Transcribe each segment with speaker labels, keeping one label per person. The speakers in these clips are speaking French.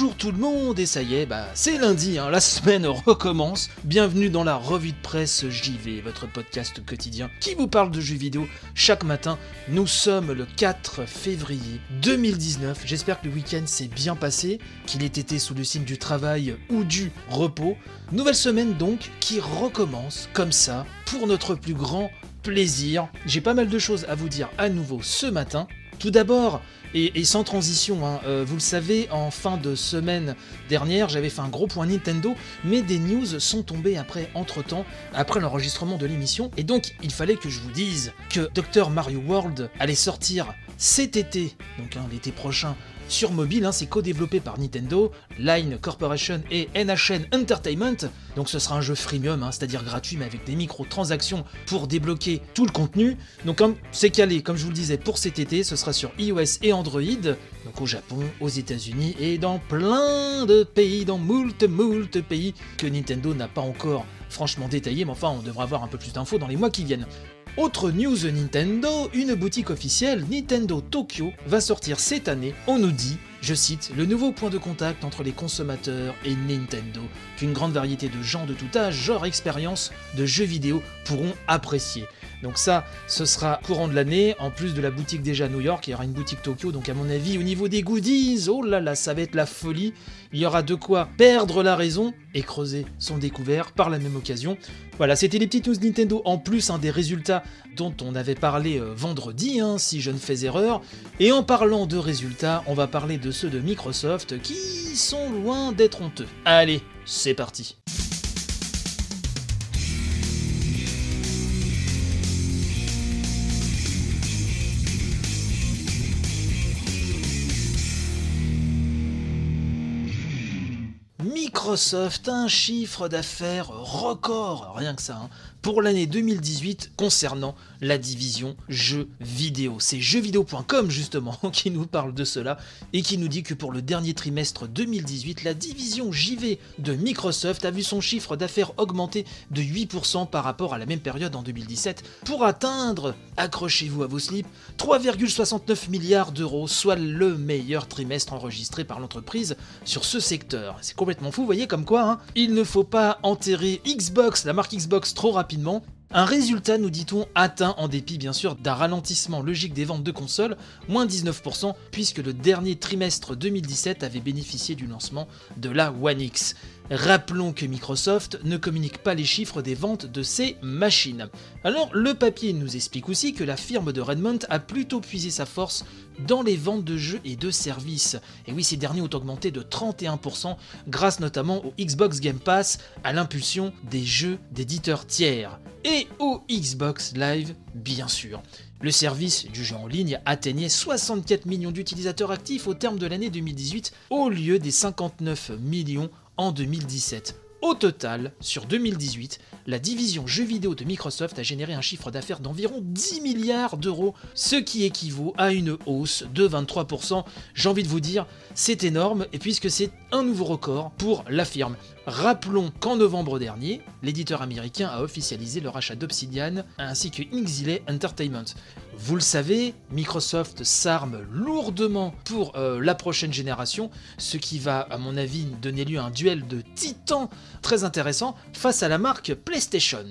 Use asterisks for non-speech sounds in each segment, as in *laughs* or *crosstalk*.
Speaker 1: Bonjour, tout le monde, et ça y est, bah c'est lundi, hein, la semaine recommence. Bienvenue dans la revue de presse JV, votre podcast quotidien qui vous parle de jeux vidéo chaque matin. Nous sommes le 4 février 2019. J'espère que le week-end s'est bien passé, qu'il ait été sous le signe du travail ou du repos. Nouvelle semaine donc qui recommence comme ça pour notre plus grand plaisir. J'ai pas mal de choses à vous dire à nouveau ce matin. Tout d'abord, et, sans transition, hein, euh, vous le savez, en fin de semaine dernière, j'avais fait un gros point Nintendo, mais des news sont tombées après, entre-temps, après l'enregistrement de l'émission, et donc il fallait que je vous dise que Dr Mario World allait sortir cet été, donc hein, l'été prochain, sur mobile, hein, c'est co-développé par Nintendo, Line Corporation et NHN Entertainment. Donc ce sera un jeu freemium, hein, c'est-à-dire gratuit mais avec des microtransactions pour débloquer tout le contenu. Donc c'est calé, comme je vous le disais, pour cet été, ce sera sur iOS et Android, donc au Japon, aux États-Unis et dans plein de pays, dans moult moult pays que Nintendo n'a pas encore franchement détaillé, mais enfin on devra avoir un peu plus d'infos dans les mois qui viennent. Autre news Nintendo, une boutique officielle, Nintendo Tokyo, va sortir cette année, on nous dit, je cite, le nouveau point de contact entre les consommateurs et Nintendo, qu'une grande variété de gens de tout âge, genre expérience, de jeux vidéo pourront apprécier. Donc ça, ce sera courant de l'année, en plus de la boutique déjà à New York, il y aura une boutique Tokyo, donc à mon avis, au niveau des goodies, oh là là, ça va être la folie. Il y aura de quoi perdre la raison et creuser son découvert par la même occasion. Voilà, c'était les petites news Nintendo en plus un des résultats dont on avait parlé euh, vendredi, hein, si je ne fais erreur. Et en parlant de résultats, on va parler de ceux de Microsoft qui sont loin d'être honteux. Allez, c'est parti. Microsoft, un chiffre d'affaires record, rien que ça, hein, pour l'année 2018 concernant la division jeux vidéo. C'est jeuxvideo.com justement *laughs* qui nous parle de cela et qui nous dit que pour le dernier trimestre 2018, la division JV de Microsoft a vu son chiffre d'affaires augmenter de 8% par rapport à la même période en 2017 pour atteindre, accrochez-vous à vos slips, 3,69 milliards d'euros, soit le meilleur trimestre enregistré par l'entreprise sur ce secteur. C'est complètement fou, voyez comme quoi, hein, il ne faut pas enterrer Xbox, la marque Xbox trop rapidement. Un résultat, nous dit-on, atteint en dépit bien sûr d'un ralentissement logique des ventes de consoles, moins 19%, puisque le dernier trimestre 2017 avait bénéficié du lancement de la One X. Rappelons que Microsoft ne communique pas les chiffres des ventes de ses machines. Alors le papier nous explique aussi que la firme de Redmond a plutôt puisé sa force dans les ventes de jeux et de services. Et oui, ces derniers ont augmenté de 31% grâce notamment au Xbox Game Pass, à l'impulsion des jeux d'éditeurs tiers. Et au Xbox Live, bien sûr. Le service du jeu en ligne atteignait 64 millions d'utilisateurs actifs au terme de l'année 2018 au lieu des 59 millions en 2017. Au total, sur 2018, la division jeux vidéo de Microsoft a généré un chiffre d'affaires d'environ 10 milliards d'euros, ce qui équivaut à une hausse de 23%. J'ai envie de vous dire, c'est énorme, et puisque c'est un nouveau record pour la firme. Rappelons qu'en novembre dernier, l'éditeur américain a officialisé le rachat d'Obsidian ainsi que Exile Entertainment. Vous le savez, Microsoft s'arme lourdement pour euh, la prochaine génération, ce qui va, à mon avis, donner lieu à un duel de titans très intéressant face à la marque PlayStation.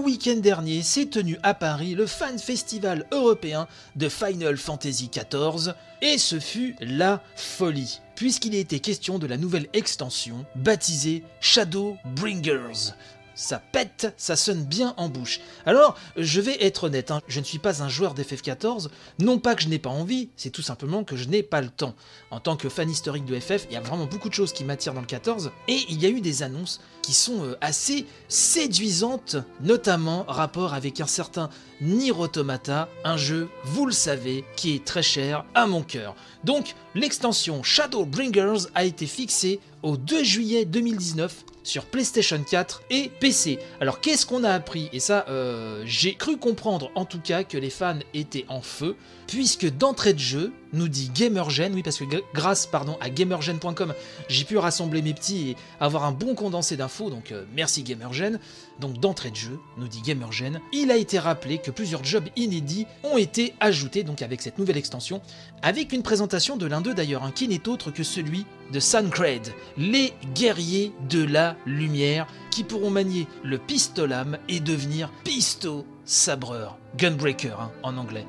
Speaker 1: Week-end dernier s'est tenu à Paris le Fan Festival européen de Final Fantasy XIV, et ce fut la folie, puisqu'il était question de la nouvelle extension baptisée Shadowbringers. Ça pète, ça sonne bien en bouche. Alors, je vais être honnête, hein, je ne suis pas un joueur d'FF14, non pas que je n'ai pas envie, c'est tout simplement que je n'ai pas le temps. En tant que fan historique de FF, il y a vraiment beaucoup de choses qui m'attirent dans le 14, et il y a eu des annonces qui sont euh, assez séduisantes, notamment rapport avec un certain Nier Automata, un jeu, vous le savez, qui est très cher à mon cœur. Donc, l'extension Shadowbringers a été fixée au 2 juillet 2019 sur PlayStation 4 et PC. Alors qu'est-ce qu'on a appris? Et ça, euh, j'ai cru comprendre en tout cas que les fans étaient en feu, puisque d'entrée de jeu, nous dit Gamergen, oui parce que grâce pardon, à gamergen.com, j'ai pu rassembler mes petits et avoir un bon condensé d'infos, donc euh, merci Gamergen. Donc d'entrée de jeu, nous dit Gamergen, il a été rappelé que plusieurs jobs inédits ont été ajoutés donc avec cette nouvelle extension, avec une présentation de l'un d'eux d'ailleurs, hein, qui n'est autre que celui de Suncred, les guerriers de la lumière, qui pourront manier le pistolam et devenir pisto sabreur, gunbreaker hein, en anglais.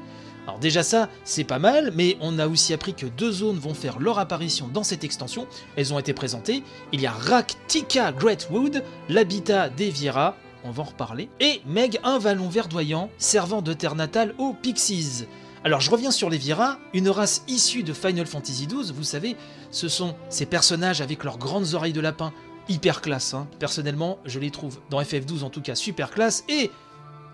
Speaker 1: Alors déjà ça, c'est pas mal, mais on a aussi appris que deux zones vont faire leur apparition dans cette extension. Elles ont été présentées. Il y a Raktika Greatwood, l'habitat des Viera, on va en reparler, et Meg, un vallon verdoyant servant de terre natale aux Pixies. Alors je reviens sur les Viera, une race issue de Final Fantasy XII, vous savez, ce sont ces personnages avec leurs grandes oreilles de lapin, hyper classe. Hein. Personnellement, je les trouve dans FF12 en tout cas super classe, et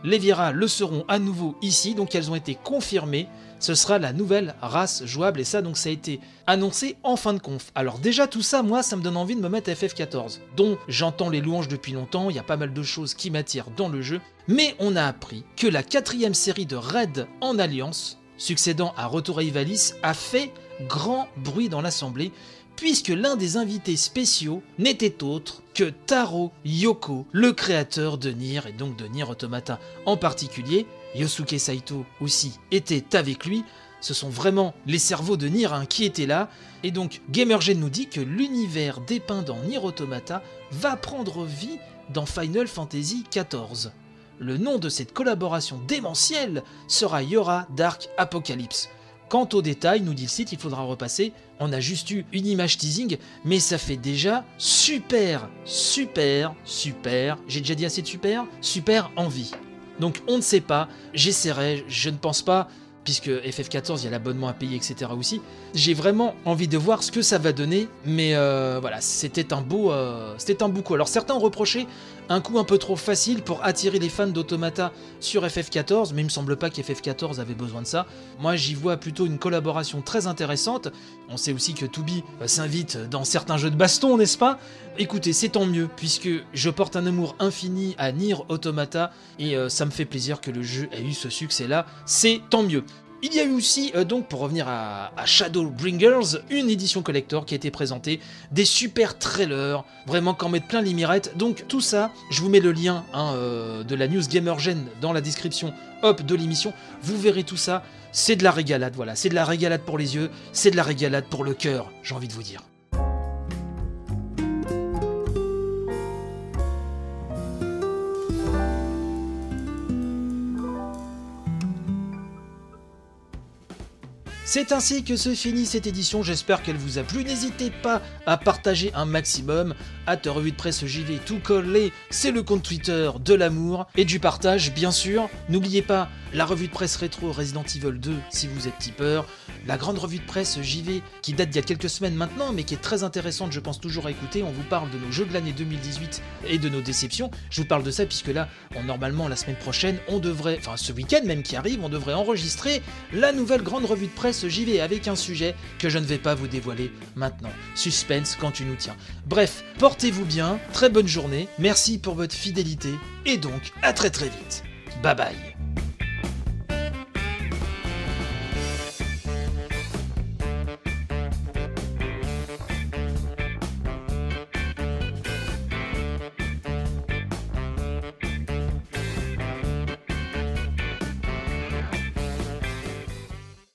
Speaker 1: les Viera le seront à nouveau ici, donc elles ont été confirmées. Ce sera la nouvelle race jouable, et ça, donc, ça a été annoncé en fin de conf. Alors, déjà, tout ça, moi, ça me donne envie de me mettre FF14, dont j'entends les louanges depuis longtemps, il y a pas mal de choses qui m'attirent dans le jeu, mais on a appris que la quatrième série de Raid en Alliance, succédant à Retour à Ivalice, a fait grand bruit dans l'assemblée, puisque l'un des invités spéciaux n'était autre que Taro Yoko, le créateur de Nier et donc de Nier Automata en particulier. Yosuke Saito aussi était avec lui. Ce sont vraiment les cerveaux de Nier hein, qui étaient là. Et donc Gamergen nous dit que l'univers dépeint dans Nier Automata va prendre vie dans Final Fantasy XIV. Le nom de cette collaboration démentielle sera Yora Dark Apocalypse. Quant aux détails, nous dit le site, il faudra repasser. On a juste eu une image teasing, mais ça fait déjà super, super, super. J'ai déjà dit assez de super? Super envie. Donc on ne sait pas, j'essaierai, je ne pense pas, puisque FF14, il y a l'abonnement à payer, etc. aussi. J'ai vraiment envie de voir ce que ça va donner, mais euh, voilà, c'était un beau, euh, c'était un beau coup. Alors certains ont reproché un coup un peu trop facile pour attirer les fans d'Automata sur FF14, mais il me semble pas qu'FF14 avait besoin de ça. Moi, j'y vois plutôt une collaboration très intéressante. On sait aussi que Toubi euh, s'invite dans certains jeux de baston, n'est-ce pas? Écoutez, c'est tant mieux, puisque je porte un amour infini à Nier Automata, et ça me fait plaisir que le jeu ait eu ce succès-là. C'est tant mieux. Il y a eu aussi, euh, donc pour revenir à, Shadowbringers, une édition collector qui a été présentée, des super trailers, vraiment qu'en mettre plein les mirettes. Donc tout ça, je vous mets le lien hein, euh, de la news Gamergen dans la description hop de l'émission. Vous verrez tout ça, c'est de la régalade, voilà, c'est de la régalade pour les yeux, c'est de la régalade pour le cœur, j'ai envie de vous dire. C'est ainsi que se finit cette édition, j'espère qu'elle vous a plu. N'hésitez pas à partager un maximum. À revue de presse JV tout collé, c'est le compte Twitter de l'amour et du partage, bien sûr. N'oubliez pas la revue de presse rétro Resident Evil 2 si vous êtes tipeur, la grande revue de presse JV qui date d'il y a quelques semaines maintenant, mais qui est très intéressante, je pense toujours à écouter. On vous parle de nos jeux de l'année 2018 et de nos déceptions. Je vous parle de ça puisque là, normalement, la semaine prochaine, on devrait, enfin ce week-end même qui arrive, on devrait enregistrer la nouvelle grande revue de presse JV avec un sujet que je ne vais pas vous dévoiler maintenant. Suspense quand tu nous tiens. Bref, portez-vous bien, très bonne journée, merci pour votre fidélité et donc à très très vite. Bye bye